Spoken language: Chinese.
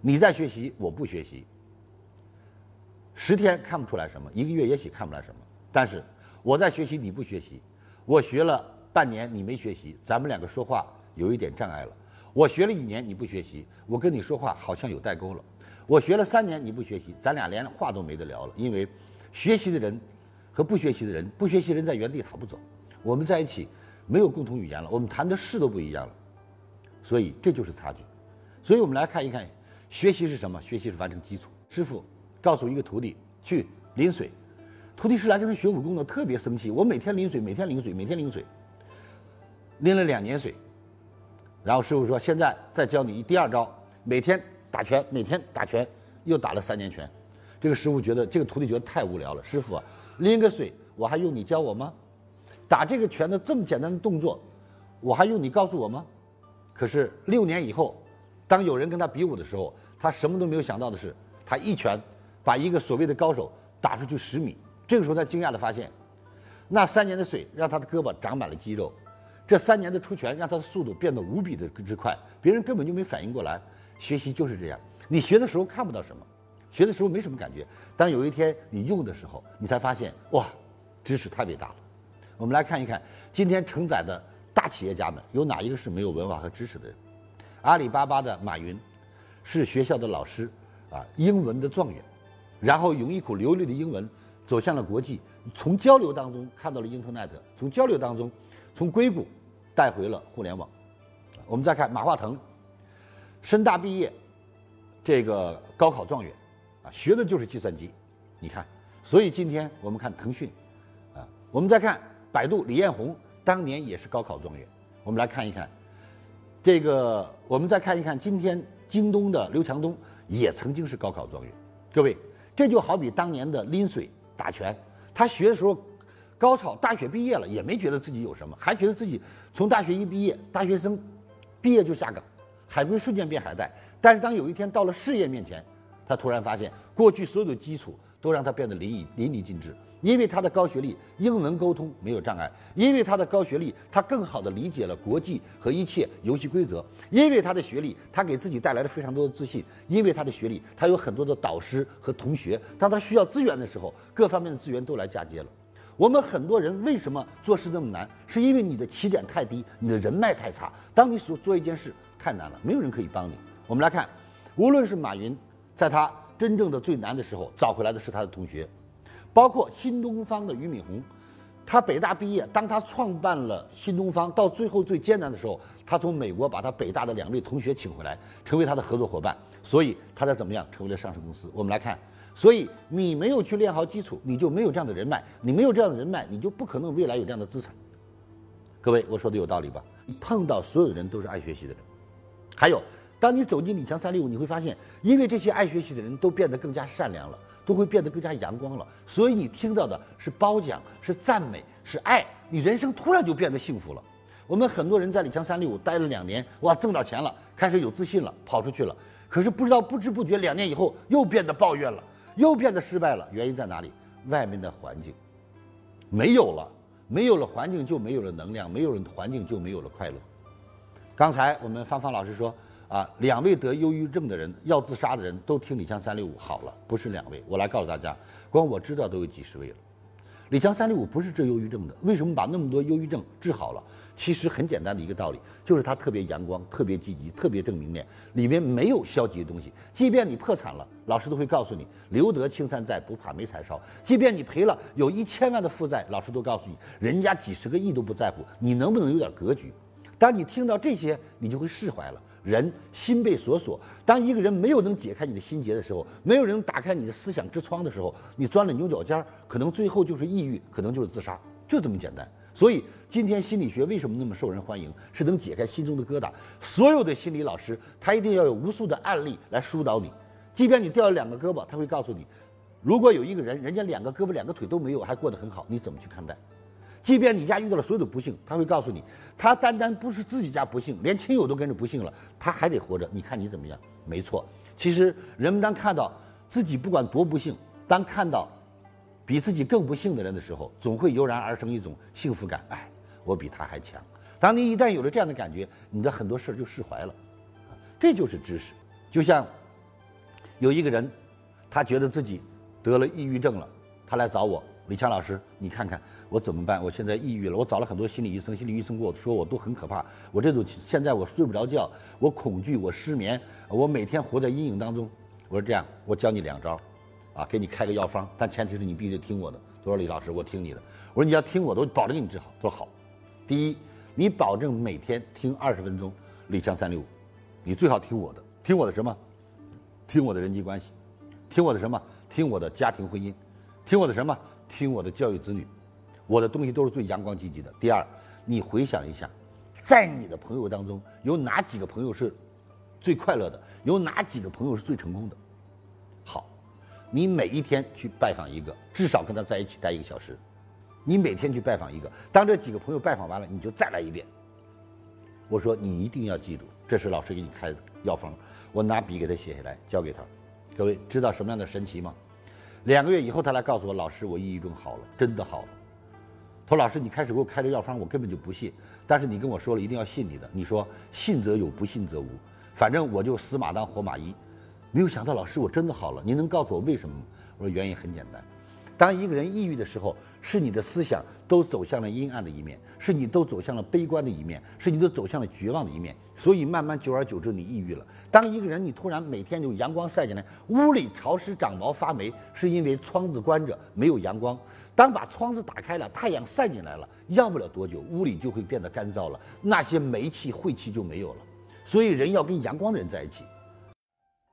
你在学习，我不学习。十天看不出来什么，一个月也许看不出来什么。但是我在学习，你不学习，我学了半年，你没学习，咱们两个说话有一点障碍了。我学了一年，你不学习，我跟你说话好像有代沟了。我学了三年，你不学习，咱俩连话都没得聊了。因为学习的人和不学习的人，不学习的人在原地踏不走。我们在一起没有共同语言了，我们谈的事都不一样了。所以这就是差距。所以我们来看一看，学习是什么？学习是完成基础。师傅。告诉一个徒弟去淋水，徒弟是来跟他学武功的，特别生气。我每天淋水，每天淋水，每天淋水，淋了两年水。然后师傅说：“现在再教你第二招，每天打拳，每天打拳，又打了三年拳。”这个师傅觉得，这个徒弟觉得太无聊了。师傅啊，淋个水，我还用你教我吗？打这个拳的这么简单的动作，我还用你告诉我吗？可是六年以后，当有人跟他比武的时候，他什么都没有想到的是，他一拳。把一个所谓的高手打出去十米，这个时候他惊讶地发现，那三年的水让他的胳膊长满了肌肉，这三年的出拳让他的速度变得无比的之快，别人根本就没反应过来。学习就是这样，你学的时候看不到什么，学的时候没什么感觉，当有一天你用的时候，你才发现哇，知识太伟大了。我们来看一看，今天承载的大企业家们有哪一个是没有文化和知识的人？阿里巴巴的马云，是学校的老师啊，英文的状元。然后用一口流利的英文走向了国际，从交流当中看到了 Internet，从交流当中，从硅谷带回了互联网。我们再看马化腾，深大毕业，这个高考状元，啊，学的就是计算机。你看，所以今天我们看腾讯，啊，我们再看百度，李彦宏当年也是高考状元。我们来看一看，这个我们再看一看今天京东的刘强东也曾经是高考状元。各位。这就好比当年的拎水打拳，他学的时候，高考大学毕业了也没觉得自己有什么，还觉得自己从大学一毕业，大学生毕业就下岗，海归瞬间变海带。但是当有一天到了事业面前，他突然发现过去所有的基础都让他变得淋漓淋漓尽致。因为他的高学历，英文沟通没有障碍；因为他的高学历，他更好地理解了国际和一切游戏规则；因为他的学历，他给自己带来了非常多的自信；因为他的学历，他有很多的导师和同学。当他需要资源的时候，各方面的资源都来嫁接了。我们很多人为什么做事那么难？是因为你的起点太低，你的人脉太差。当你所做一件事太难了，没有人可以帮你。我们来看，无论是马云，在他真正的最难的时候，找回来的是他的同学。包括新东方的俞敏洪，他北大毕业，当他创办了新东方，到最后最艰难的时候，他从美国把他北大的两位同学请回来，成为他的合作伙伴，所以他才怎么样成为了上市公司。我们来看，所以你没有去练好基础，你就没有这样的人脉，你没有这样的人脉，你就不可能未来有这样的资产。各位，我说的有道理吧？碰到所有人都是爱学习的人，还有。当你走进李强三六五，你会发现，因为这些爱学习的人都变得更加善良了，都会变得更加阳光了，所以你听到的是褒奖，是赞美，是爱，你人生突然就变得幸福了。我们很多人在李强三六五待了两年，哇，挣到钱了，开始有自信了，跑出去了，可是不知道不知不觉两年以后又变得抱怨了，又变得失败了。原因在哪里？外面的环境没有了，没有了环境就没有了能量，没有了环境就没有了快乐。刚才我们芳芳老师说。啊，两位得忧郁症的人要自杀的人都听李强三六五好了，不是两位。我来告诉大家，光我知道都有几十位了。李强三六五不是治忧郁症的，为什么把那么多忧郁症治好了？其实很简单的一个道理，就是他特别阳光、特别积极、特别正明面，里面没有消极的东西。即便你破产了，老师都会告诉你“留得青山在，不怕没柴烧”。即便你赔了有一千万的负债，老师都告诉你，人家几十个亿都不在乎，你能不能有点格局？当你听到这些，你就会释怀了。人心被锁锁，当一个人没有能解开你的心结的时候，没有人打开你的思想之窗的时候，你钻了牛角尖儿，可能最后就是抑郁，可能就是自杀，就这么简单。所以今天心理学为什么那么受人欢迎？是能解开心中的疙瘩。所有的心理老师，他一定要有无数的案例来疏导你。即便你掉了两个胳膊，他会告诉你，如果有一个人，人家两个胳膊两个腿都没有，还过得很好，你怎么去看待？即便你家遇到了所有的不幸，他会告诉你，他单单不是自己家不幸，连亲友都跟着不幸了，他还得活着。你看你怎么样？没错，其实人们当看到自己不管多不幸，当看到比自己更不幸的人的时候，总会油然而生一种幸福感。哎，我比他还强。当你一旦有了这样的感觉，你的很多事儿就释怀了。这就是知识。就像有一个人，他觉得自己得了抑郁症了，他来找我，李强老师，你看看我怎么办？我现在抑郁了，我找了很多心理医生，心理医生跟我说我都很可怕，我这种现在我睡不着觉，我恐惧，我失眠，我每天活在阴影当中。我说这样，我教你两招，啊，给你开个药方，但前提是你必须得听我的。他说李老师，我听你的。我说你要听我的，我保证给你治好。他说好。第一，你保证每天听二十分钟李强三六五，你最好听我的，听我的什么？听我的人际关系，听我的什么？听我的家庭婚姻，听我的什么？听我的教育子女，我的东西都是最阳光积极的。第二，你回想一下，在你的朋友当中有哪几个朋友是最快乐的？有哪几个朋友是最成功的？好，你每一天去拜访一个，至少跟他在一起待一个小时。你每天去拜访一个，当这几个朋友拜访完了，你就再来一遍。我说你一定要记住，这是老师给你开的药方。我拿笔给他写下来，交给他。各位知道什么样的神奇吗？两个月以后，他来告诉我，老师，我抑郁症好了，真的好了。他说：“老师，你开始给我开的药方，我根本就不信。但是你跟我说了，一定要信你的。你说信则有，不信则无。反正我就死马当活马医。没有想到，老师，我真的好了。您能告诉我为什么吗？我说原因很简单。”当一个人抑郁的时候，是你的思想都走向了阴暗的一面，是你都走向了悲观的一面，是你都走向了绝望的一面，所以慢慢久而久之，你抑郁了。当一个人你突然每天有阳光晒进来，屋里潮湿长毛发霉，是因为窗子关着没有阳光。当把窗子打开了，太阳晒进来了，要不了多久，屋里就会变得干燥了，那些霉气晦气就没有了。所以人要跟阳光的人在一起。